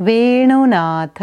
Venunath.